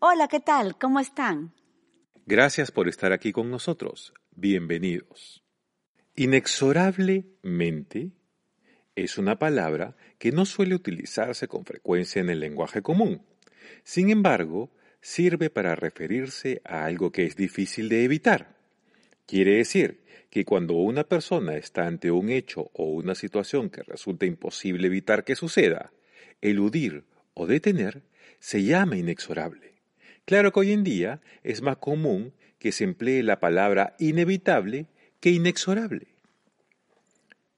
Hola, ¿qué tal? ¿Cómo están? Gracias por estar aquí con nosotros. Bienvenidos. Inexorablemente es una palabra que no suele utilizarse con frecuencia en el lenguaje común. Sin embargo, sirve para referirse a algo que es difícil de evitar. Quiere decir que cuando una persona está ante un hecho o una situación que resulta imposible evitar que suceda, eludir o detener se llama inexorable. Claro que hoy en día es más común que se emplee la palabra inevitable que inexorable.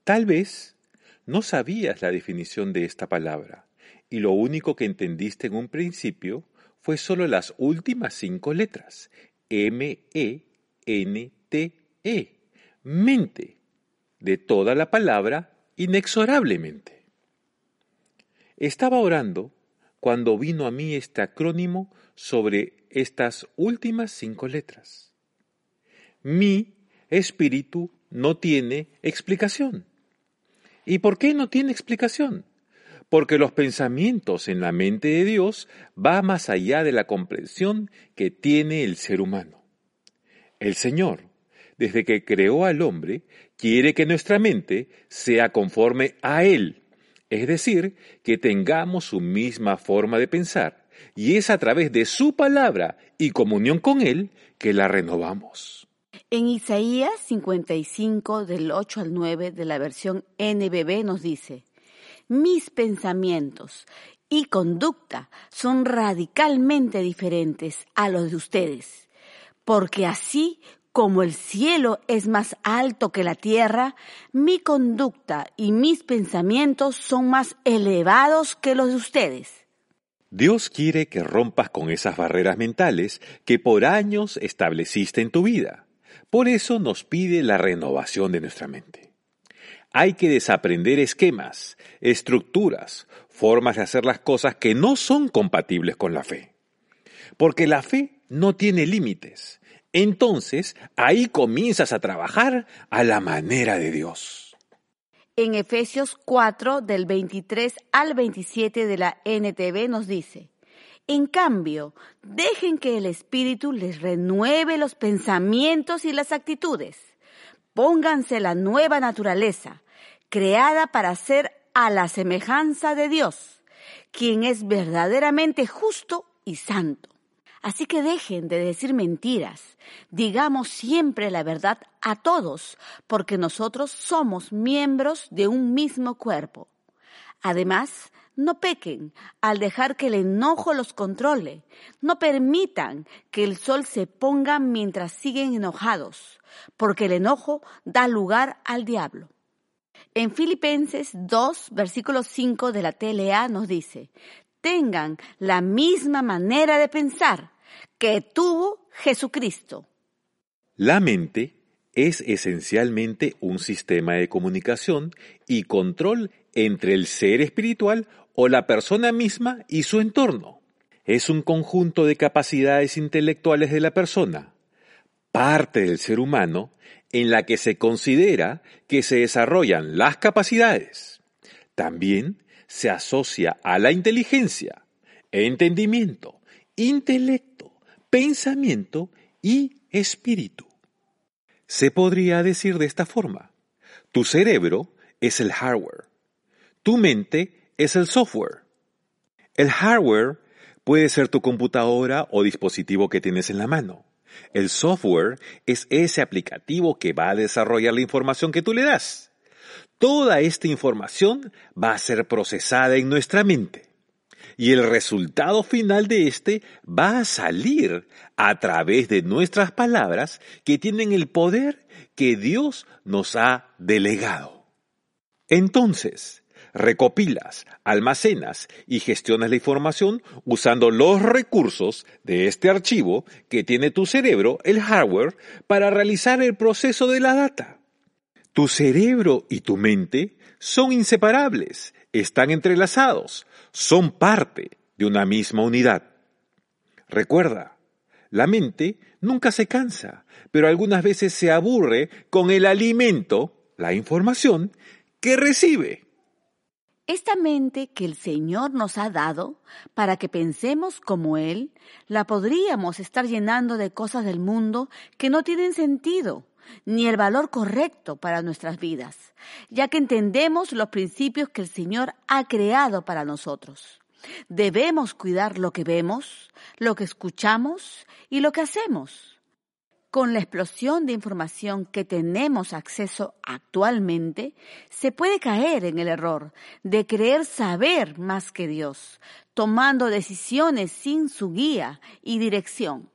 Tal vez no sabías la definición de esta palabra y lo único que entendiste en un principio fue solo las últimas cinco letras, M-E-N-T-E, -E, mente, de toda la palabra inexorablemente. Estaba orando cuando vino a mí este acrónimo sobre estas últimas cinco letras. Mi espíritu no tiene explicación. ¿Y por qué no tiene explicación? Porque los pensamientos en la mente de Dios va más allá de la comprensión que tiene el ser humano. El Señor, desde que creó al hombre, quiere que nuestra mente sea conforme a Él, es decir, que tengamos su misma forma de pensar, y es a través de su palabra y comunión con Él que la renovamos. En Isaías 55 del 8 al 9 de la versión NBB nos dice, mis pensamientos y conducta son radicalmente diferentes a los de ustedes, porque así como el cielo es más alto que la tierra, mi conducta y mis pensamientos son más elevados que los de ustedes. Dios quiere que rompas con esas barreras mentales que por años estableciste en tu vida. Por eso nos pide la renovación de nuestra mente. Hay que desaprender esquemas, estructuras, formas de hacer las cosas que no son compatibles con la fe. Porque la fe no tiene límites. Entonces, ahí comienzas a trabajar a la manera de Dios en Efesios 4 del 23 al 27 de la NTV nos dice, en cambio, dejen que el Espíritu les renueve los pensamientos y las actitudes. Pónganse la nueva naturaleza, creada para ser a la semejanza de Dios, quien es verdaderamente justo y santo. Así que dejen de decir mentiras, digamos siempre la verdad a todos, porque nosotros somos miembros de un mismo cuerpo. Además, no pequen al dejar que el enojo los controle. No permitan que el sol se ponga mientras siguen enojados, porque el enojo da lugar al diablo. En Filipenses 2, versículo 5 de la TLA nos dice, tengan la misma manera de pensar que tuvo Jesucristo. La mente es esencialmente un sistema de comunicación y control entre el ser espiritual o la persona misma y su entorno. Es un conjunto de capacidades intelectuales de la persona, parte del ser humano, en la que se considera que se desarrollan las capacidades. También se asocia a la inteligencia, entendimiento, intelecto, pensamiento y espíritu. Se podría decir de esta forma, tu cerebro es el hardware, tu mente es el software. El hardware puede ser tu computadora o dispositivo que tienes en la mano. El software es ese aplicativo que va a desarrollar la información que tú le das. Toda esta información va a ser procesada en nuestra mente y el resultado final de este va a salir a través de nuestras palabras que tienen el poder que Dios nos ha delegado. Entonces, recopilas, almacenas y gestionas la información usando los recursos de este archivo que tiene tu cerebro, el hardware, para realizar el proceso de la data. Tu cerebro y tu mente son inseparables, están entrelazados, son parte de una misma unidad. Recuerda, la mente nunca se cansa, pero algunas veces se aburre con el alimento, la información, que recibe. Esta mente que el Señor nos ha dado para que pensemos como Él, la podríamos estar llenando de cosas del mundo que no tienen sentido ni el valor correcto para nuestras vidas, ya que entendemos los principios que el Señor ha creado para nosotros. Debemos cuidar lo que vemos, lo que escuchamos y lo que hacemos. Con la explosión de información que tenemos acceso actualmente, se puede caer en el error de creer saber más que Dios, tomando decisiones sin su guía y dirección.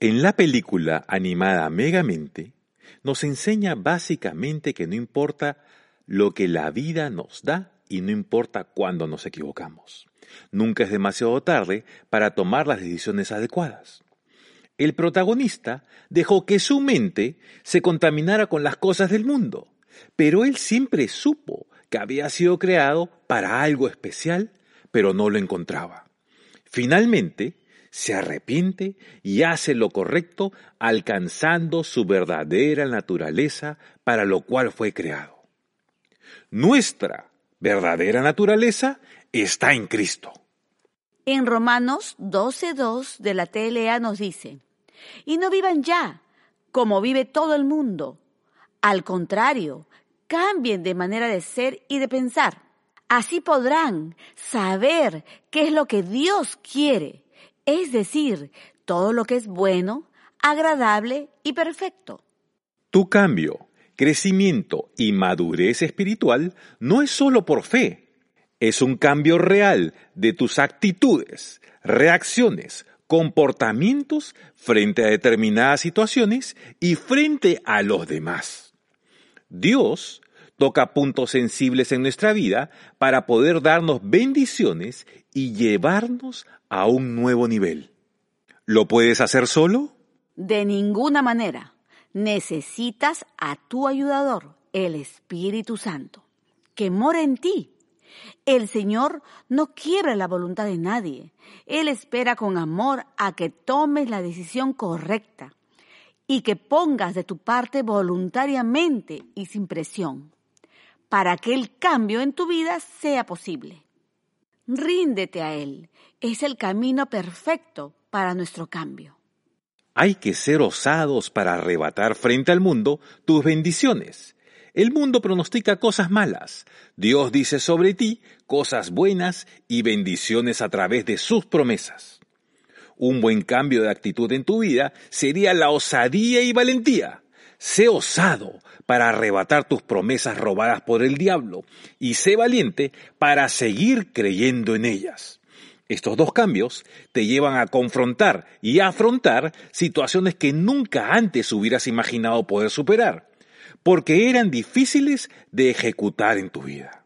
En la película animada Megamente, nos enseña básicamente que no importa lo que la vida nos da y no importa cuándo nos equivocamos. Nunca es demasiado tarde para tomar las decisiones adecuadas el protagonista dejó que su mente se contaminara con las cosas del mundo, pero él siempre supo que había sido creado para algo especial, pero no lo encontraba. Finalmente, se arrepiente y hace lo correcto, alcanzando su verdadera naturaleza para lo cual fue creado. Nuestra verdadera naturaleza está en Cristo. En Romanos 12.2 de la TLA nos dice, y no vivan ya como vive todo el mundo. Al contrario, cambien de manera de ser y de pensar. Así podrán saber qué es lo que Dios quiere, es decir, todo lo que es bueno, agradable y perfecto. Tu cambio, crecimiento y madurez espiritual no es solo por fe, es un cambio real de tus actitudes, reacciones, comportamientos frente a determinadas situaciones y frente a los demás. Dios toca puntos sensibles en nuestra vida para poder darnos bendiciones y llevarnos a un nuevo nivel. ¿Lo puedes hacer solo? De ninguna manera. Necesitas a tu ayudador, el Espíritu Santo, que mora en ti el Señor no quiere la voluntad de nadie. Él espera con amor a que tomes la decisión correcta y que pongas de tu parte voluntariamente y sin presión, para que el cambio en tu vida sea posible. Ríndete a Él. Es el camino perfecto para nuestro cambio. Hay que ser osados para arrebatar frente al mundo tus bendiciones el mundo pronostica cosas malas. Dios dice sobre ti cosas buenas y bendiciones a través de sus promesas. Un buen cambio de actitud en tu vida sería la osadía y valentía. Sé osado para arrebatar tus promesas robadas por el diablo y sé valiente para seguir creyendo en ellas. Estos dos cambios te llevan a confrontar y afrontar situaciones que nunca antes hubieras imaginado poder superar porque eran difíciles de ejecutar en tu vida.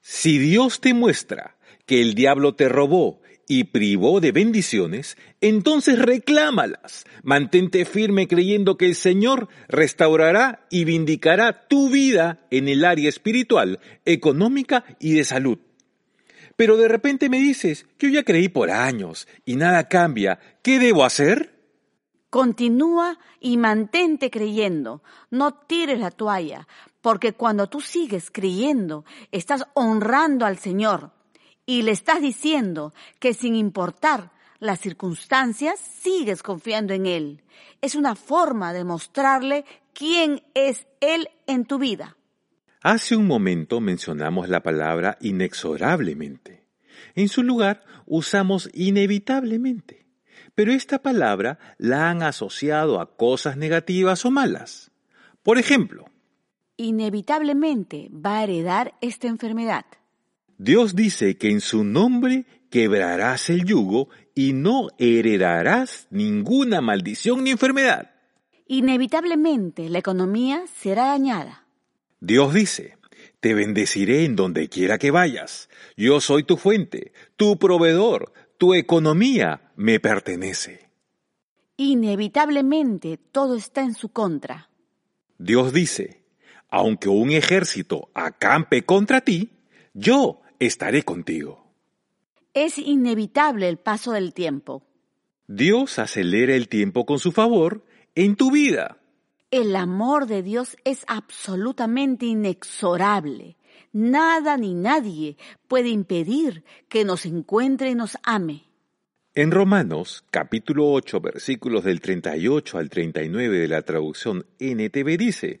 Si Dios te muestra que el diablo te robó y privó de bendiciones, entonces reclámalas. Mantente firme creyendo que el Señor restaurará y vindicará tu vida en el área espiritual, económica y de salud. Pero de repente me dices, yo ya creí por años y nada cambia, ¿qué debo hacer? Continúa y mantente creyendo. No tires la toalla, porque cuando tú sigues creyendo, estás honrando al Señor y le estás diciendo que sin importar las circunstancias, sigues confiando en Él. Es una forma de mostrarle quién es Él en tu vida. Hace un momento mencionamos la palabra inexorablemente. En su lugar usamos inevitablemente pero esta palabra la han asociado a cosas negativas o malas. Por ejemplo, inevitablemente va a heredar esta enfermedad. Dios dice que en su nombre quebrarás el yugo y no heredarás ninguna maldición ni enfermedad. Inevitablemente la economía será dañada. Dios dice, Te bendeciré en donde quiera que vayas. Yo soy tu fuente, tu proveedor, tu economía me pertenece. Inevitablemente todo está en su contra. Dios dice, aunque un ejército acampe contra ti, yo estaré contigo. Es inevitable el paso del tiempo. Dios acelera el tiempo con su favor en tu vida. El amor de Dios es absolutamente inexorable. Nada ni nadie puede impedir que nos encuentre y nos ame. En Romanos, capítulo 8, versículos del 38 al 39 de la traducción NTV dice,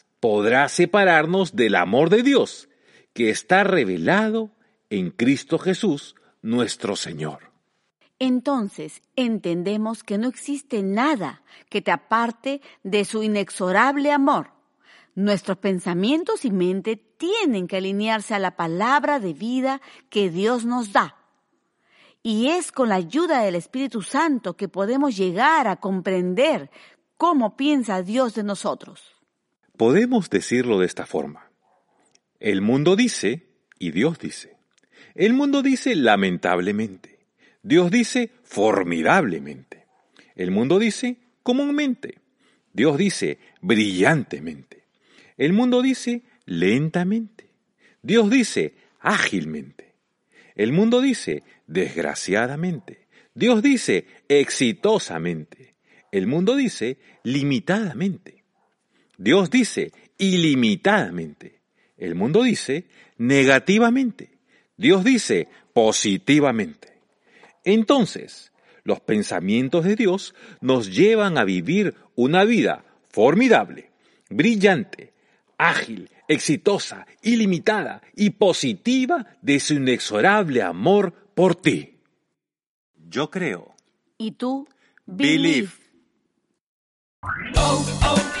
podrá separarnos del amor de Dios, que está revelado en Cristo Jesús, nuestro Señor entonces entendemos que no existe nada que te aparte de su inexorable amor. Nuestros pensamientos y mente tienen que alinearse a la palabra de vida que Dios nos da. Y es con la ayuda del Espíritu Santo que podemos llegar a comprender cómo piensa Dios de nosotros. Podemos decirlo de esta forma. El mundo dice y Dios dice. El mundo dice lamentablemente. Dios dice formidablemente. El mundo dice comúnmente. Dios dice brillantemente. El mundo dice lentamente. Dios dice ágilmente. El mundo dice desgraciadamente. Dios dice exitosamente. El mundo dice limitadamente. Dios dice ilimitadamente. El mundo dice negativamente. Dios dice positivamente. Entonces, los pensamientos de Dios nos llevan a vivir una vida formidable, brillante, ágil, exitosa, ilimitada y positiva de su inexorable amor por ti. Yo creo. ¿Y tú? Believe. Oh, oh, oh,